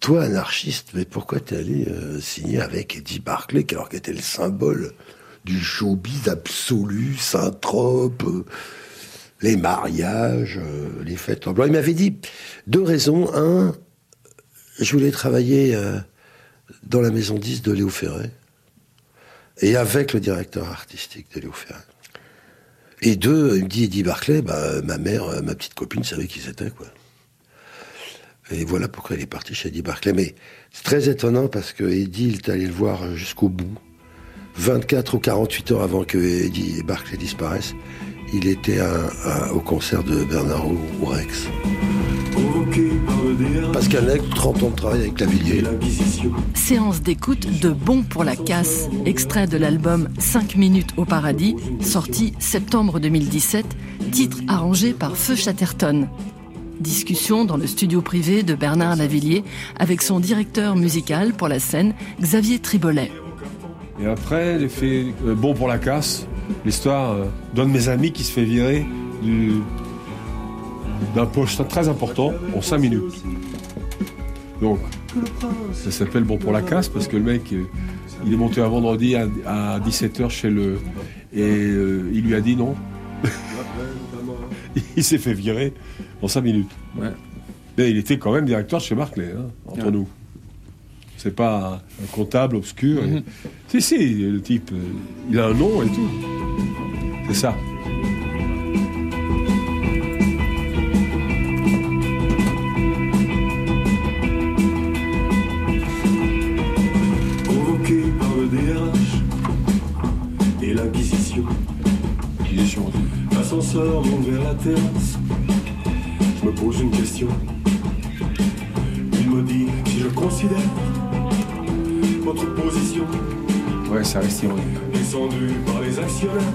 toi, anarchiste, mais pourquoi t'es allé euh, signer avec Eddie Barclay, alors qu'il était le symbole du showbiz absolu, Saint-Trope, euh, les mariages, euh, les fêtes en blanc. Il m'avait dit deux raisons. Un, je voulais travailler dans la maison 10 de Léo Ferré et avec le directeur artistique de Léo Ferré. Et deux, il me dit Eddie Barclay, bah, ma mère, ma petite copine savait qui c'était, quoi. Et voilà pourquoi il est parti chez Eddie Barclay. Mais c'est très étonnant parce que Eddie, il est allé le voir jusqu'au bout. 24 ou 48 heures avant que Eddie Barclay disparaisse, il était au concert de Bernard Ourex. Pascal Nègre, 30 ans de travail avec Lavillier. Séance d'écoute de Bon pour la casse, extrait de l'album 5 minutes au paradis, sorti septembre 2017, titre arrangé par Feu Chatterton. Discussion dans le studio privé de Bernard Lavillier avec son directeur musical pour la scène, Xavier Tribolet. Et après, fait euh, Bon pour la casse, l'histoire euh, d'un de mes amis qui se fait virer du- d'un poste très important en 5 minutes. Donc, ça s'appelle Bon pour la casse parce que le mec, euh, il est monté un vendredi à, 17h chez le. Et il lui a dit non. il s'est fait virer en 5 minutes. Mais il était quand même directeur chez Barclay, hein, entre Ouais. nous. C'est pas un, un comptable obscur. et- Si, si, le type, euh, il a un nom et tout. C'est ça. Vers la terrasse. Je me pose une question. Il me dit si je considère votre position Ouais, ça reste ironique. descendue par les actionnaires.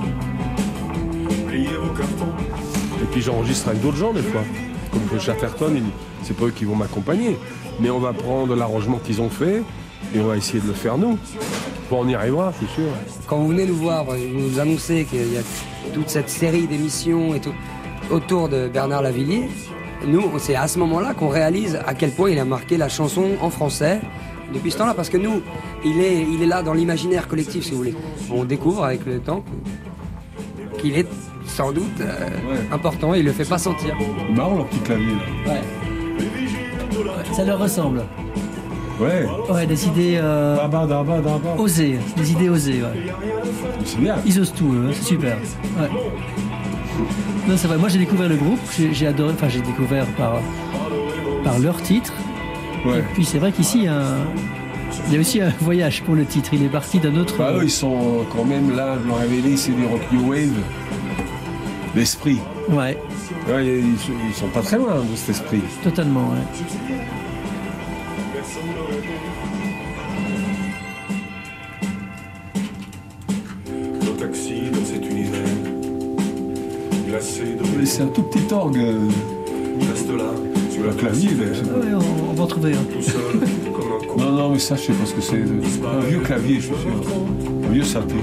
Pliez vos cartons. Et puis j'enregistre avec d'autres gens des fois. Comme Chatterton, il- c'est pas eux qui vont m'accompagner. Mais on va prendre l'arrangement qu'ils ont fait et on va essayer de le faire nous. Bon, on y arrivera, c'est sûr. Quand vous venez nous voir, vous nous annoncez qu'il y a toute cette série d'émissions et tout autour de Bernard Lavillier, nous, c'est à ce moment-là qu'on réalise à quel point il a marqué la chanson en français depuis ce temps-là, parce que nous, il est, il est là dans l'imaginaire collectif, si vous voulez. On découvre avec le temps qu'il est sans doute euh, important, il le fait pas sentir. Marrant leur petit clavier. là. Ouais. Ça leur ressemble. Ouais. Ouais, des idées euh, osées, des idées osées. Ouais. C'est bien. Ils osent tout, eux, hein, c'est super. Ouais. Non, c'est vrai. Moi, j'ai découvert le groupe. J'ai adoré. Enfin, j'ai découvert par par leur titre. Ouais. Et puis, c'est vrai qu'ici, il y a un- il y a aussi un voyage pour le titre. Il est parti d'un autre. Bah, eux, ils sont quand même là, je avais dit, c'est des rock new wave d'esprit. Ouais, Ouais, ils, ils sont pas très loin de cet esprit. totalement. ouais. C'est un tout petit orgue. euh, Il reste là, sur Le clavier, ouais, on, on va en trouver un. tout seul, comme un con. Non, non, mais ça, je sais pas ce que c'est. Un vieux clavier, je suis sûr. Un vieux synthé.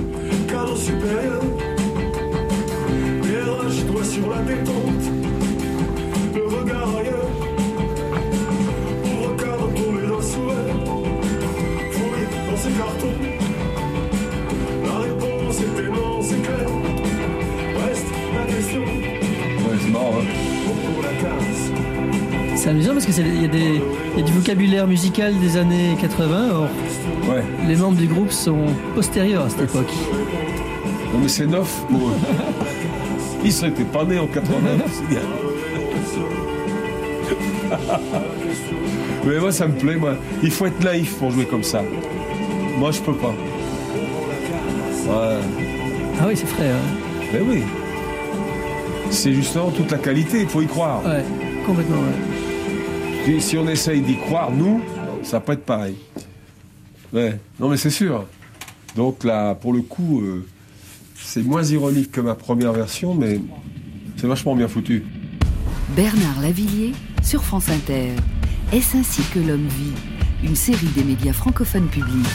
Il y, a des- il y a du vocabulaire musical des années 80. Or, Ouais. les membres du groupe sont postérieurs à cette époque. Non, mais c'est neuf pour eux. Ils seraient pas nés en 89, c'est bien. Mais moi, ça me plaît, moi. Il faut être naïf pour jouer comme ça. Moi, je peux pas. Ouais. Ah oui, c'est frais. hein. Ben oui. C'est justement toute la qualité, il faut y croire. Ouais, complètement. ouais. Si, on essaye d'y croire, nous, ça pas être pareil. Ouais, non mais c'est sûr. Donc là, pour le coup, euh, c'est moins ironique que ma première version, mais C'est vachement bien foutu. Bernard Lavillier sur France Inter. Est-ce ainsi que l'homme vit? Une série des médias francophones publics.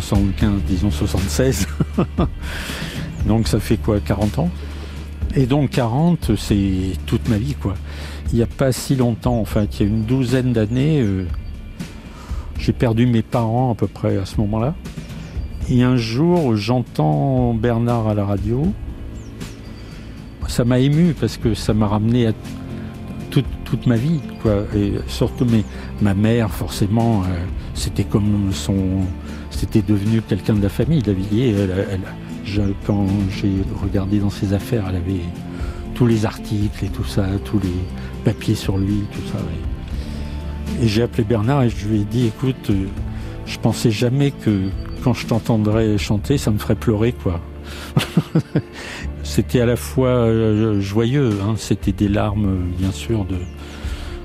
75, disons 76. donc ça fait quoi, 40 ans? Et donc 40, c'est toute ma vie quoi. Il n'y a pas si longtemps, en fait, il y a une douzaine d'années, euh, j'ai perdu mes parents à peu près à ce moment-là. Et un jour, j'entends Bernard à la radio. Ça m'a ému parce que ça m'a ramené à toute, toute ma vie. Quoi. Et surtout ma mère, forcément, euh, c'était comme son. C'était devenu quelqu'un de la famille, Lavillier. Elle, quand j'ai regardé dans ses affaires, elle avait tous les articles et tout ça, tous les papiers sur lui, tout ça. Et, j'ai appelé Bernard et je lui ai dit écoute, euh, je pensais jamais que quand je t'entendrais chanter, ça me ferait pleurer, quoi. C'était à la fois euh, joyeux, hein, c'était des larmes, bien sûr,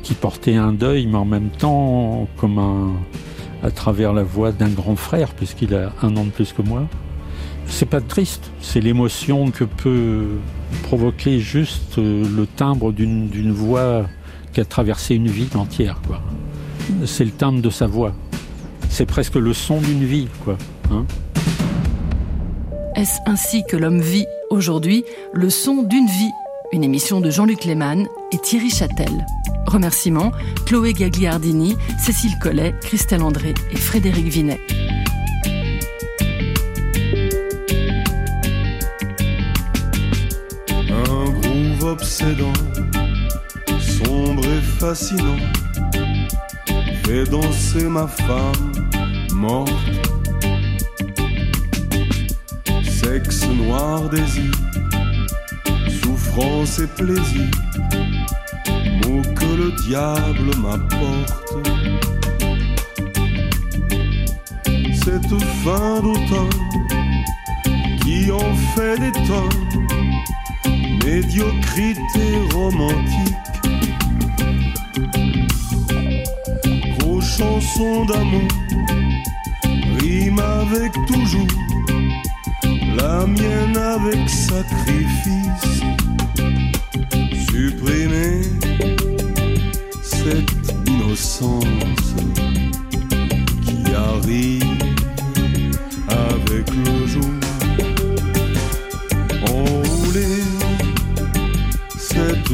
qui portaient un deuil, mais en même temps, comme un, à travers la voix d'un grand frère, puisqu'il a un an de plus que moi. C'est pas triste, c'est l'émotion que peut provoquer juste euh, le timbre d'une voix qui a traversé une vie entière. C'est le timbre de sa voix. C'est presque le son d'une vie, quoi. hein. Est-ce ainsi que l'homme vit aujourd'hui Le son d'une vie? Une émission de Jean-Luc Lehmann et Thierry Châtel. Remerciements Chloé Gagliardini, Cécile Collet, Christelle André et Frédéric Vinet. Un groove obsédant, sombre et fascinant, fait danser ma femme morte. Sexe noir désir, souffrance et plaisir, le diable m'apporte. Cette fin d'automne qui en fait des tonnes médiocrité romantique. Vos chansons d'amour riment avec toujours, la mienne avec sacrifice. Supprimer cette innocence qui arrive avec le jour. Enrouler cette